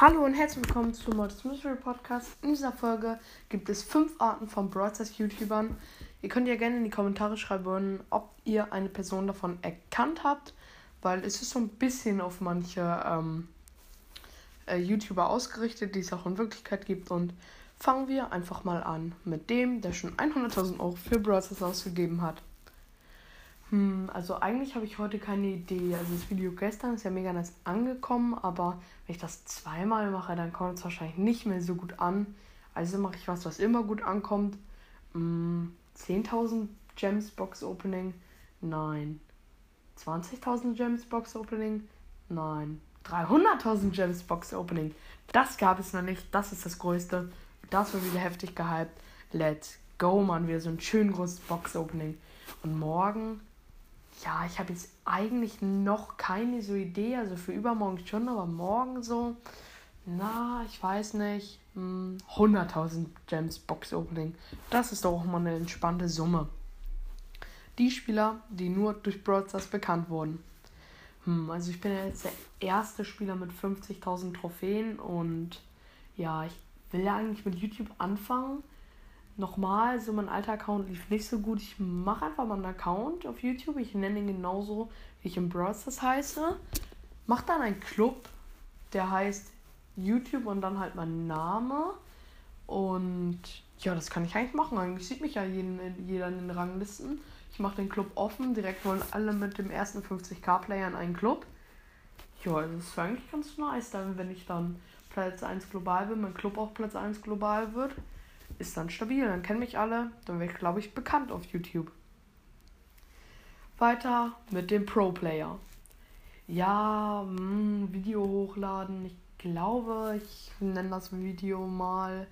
Hallo und herzlich willkommen zu Modest Mystery Podcast. In dieser Folge gibt es fünf Arten von Broadcast YouTubern. Ihr könnt ja gerne in die Kommentare schreiben, ob ihr eine Person davon erkannt habt, weil es ist so ein bisschen auf manche ähm, äh, YouTuber ausgerichtet, die es auch in Wirklichkeit gibt. Und fangen wir einfach mal an mit dem, der schon 100.000 Euro für Broadcast ausgegeben hat. Hm, also eigentlich habe ich heute keine Idee. Also das Video gestern ist ja mega nice angekommen, aber wenn ich das zweimal mache, dann kommt es wahrscheinlich nicht mehr so gut an. Also mache ich was, was immer gut ankommt. Hm, 10.000 Gems Box Opening? Nein. 20.000 Gems Box Opening? Nein. 300.000 Gems Box Opening? Das gab es noch nicht. Das ist das Größte. Das wird wieder heftig gehypt. Let's go, Mann. Wieder so ein schön großes Box Opening. Und morgen ja, ich habe jetzt eigentlich noch keine so Idee. Also für übermorgen schon, aber morgen so. Na, ich weiß nicht. 100.000 hm, Gems Box Opening. Das ist doch auch mal eine entspannte Summe. Die Spieler, die nur durch Brawl Stars bekannt wurden. Hm, also ich bin ja jetzt der erste Spieler mit 50.000 Trophäen und ja, ich will ja eigentlich mit YouTube anfangen nochmal, so mein alter Account lief nicht so gut. Ich mache einfach mal einen Account auf YouTube. Ich nenne ihn genauso, wie ich im Browser heiße. Mach dann einen Club, der heißt YouTube und dann halt mein Name. Und ja, das kann ich eigentlich machen. Eigentlich sieht mich ja jeden, jeder in den Ranglisten. Ich mache den Club offen. Direkt wollen alle mit dem ersten 50k-Player in einen Club. Ja, das ist eigentlich ganz nice, dann, wenn ich dann Platz 1 global bin, mein Club auch Platz 1 global wird ist dann stabil, dann kennen mich alle, dann werde ich, glaube ich, bekannt auf YouTube. Weiter mit dem Pro-Player. Ja, mh, hm, Video hochladen. Ich glaube, ich nenne das Video mal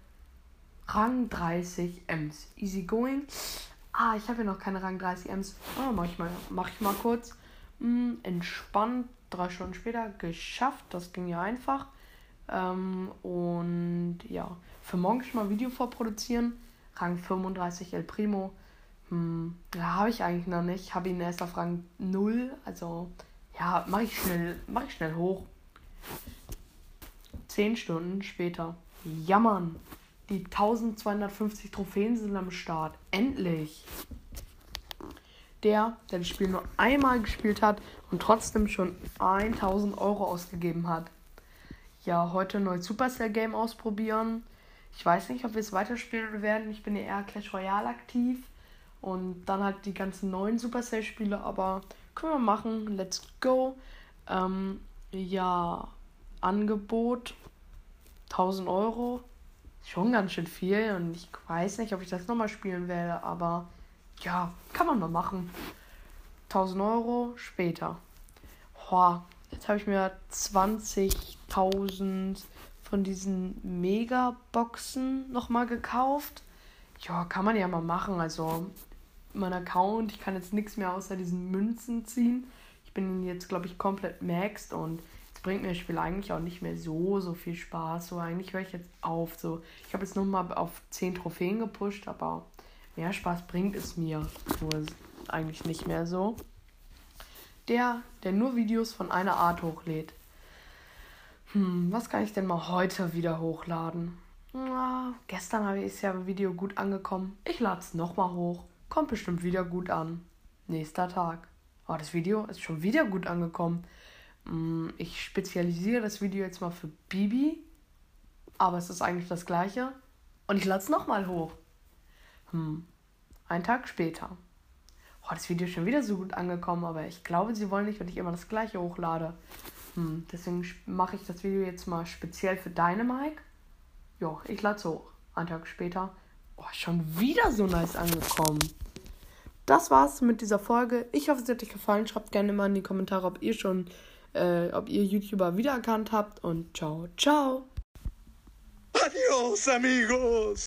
Rang 30 Ms. Easy going. Ah, ich habe hier noch keine Rang 30 Ms. Ah, mach ich mal, mach ich mal kurz. Hm, entspannt, drei Stunden später geschafft. Das ging ja einfach. Ähm, und ja, für morgen schon mal ein Video vorproduzieren. Rang 35 El Primo. Hm, ja, habe ich eigentlich noch nicht. Habe ihn erst auf Rang 0. Also, ja, mache ich schnell, mache ich schnell hoch. 10 Stunden später. Jammern. Die 1250 Trophäen sind am Start. Endlich. Der, der das Spiel nur einmal gespielt hat und trotzdem schon 1000 Euro ausgegeben hat ja, heute ein neues Supercell Game ausprobieren. Ich weiß nicht, ob wir es weiterspielen werden. Ich bin ja eher Clash Royale aktiv. Und dann halt die ganzen neuen Supercell-Spiele. Aber können wir machen. Let's go. Ähm, ja, Angebot 1000 Euro. Schon ganz schön viel. Und ich weiß nicht, ob ich das nochmal spielen werde. Aber ja, kann man mal machen. 1000 Euro später. Boah, jetzt habe ich mir 20 1000 von diesen Mega-Boxen nochmal gekauft. Ja, kann man ja mal machen. Also, mein Account, ich kann jetzt nichts mehr außer diesen Münzen ziehen. Ich bin jetzt, glaube ich, komplett maxed und bringt mir das Spiel eigentlich auch nicht mehr so, so viel Spaß. So, eigentlich höre ich jetzt auf. So, ich habe jetzt nochmal auf 10 Trophäen gepusht, aber mehr Spaß bringt es mir nur eigentlich nicht mehr so. Der, der nur Videos von einer Art hochlädt. Hm, was kann ich denn mal heute wieder hochladen? Na, gestern habe ich ja ein Video gut angekommen. Ich lade es nochmal hoch. Kommt bestimmt wieder gut an. Nächster Tag. Oh, das Video ist schon wieder gut angekommen. Hm, ich spezialisiere das Video jetzt mal für Bibi. Aber es ist eigentlich das gleiche. Und ich lade es nochmal hoch. Hm, ein Tag später. Oh, das Video ist schon wieder so gut angekommen, aber ich glaube, sie wollen nicht, wenn ich immer das gleiche hochlade. Hm, deswegen mache ich das Video jetzt mal speziell für deine Mike. Jo, ich lade es hoch. Ein Tag später. Oh, schon wieder so nice angekommen. Das war's mit dieser Folge. Ich hoffe, es hat euch gefallen. Schreibt gerne mal in die Kommentare, ob ihr schon, äh, ob ihr YouTuber wiedererkannt habt. Und ciao, ciao. Adios, amigos.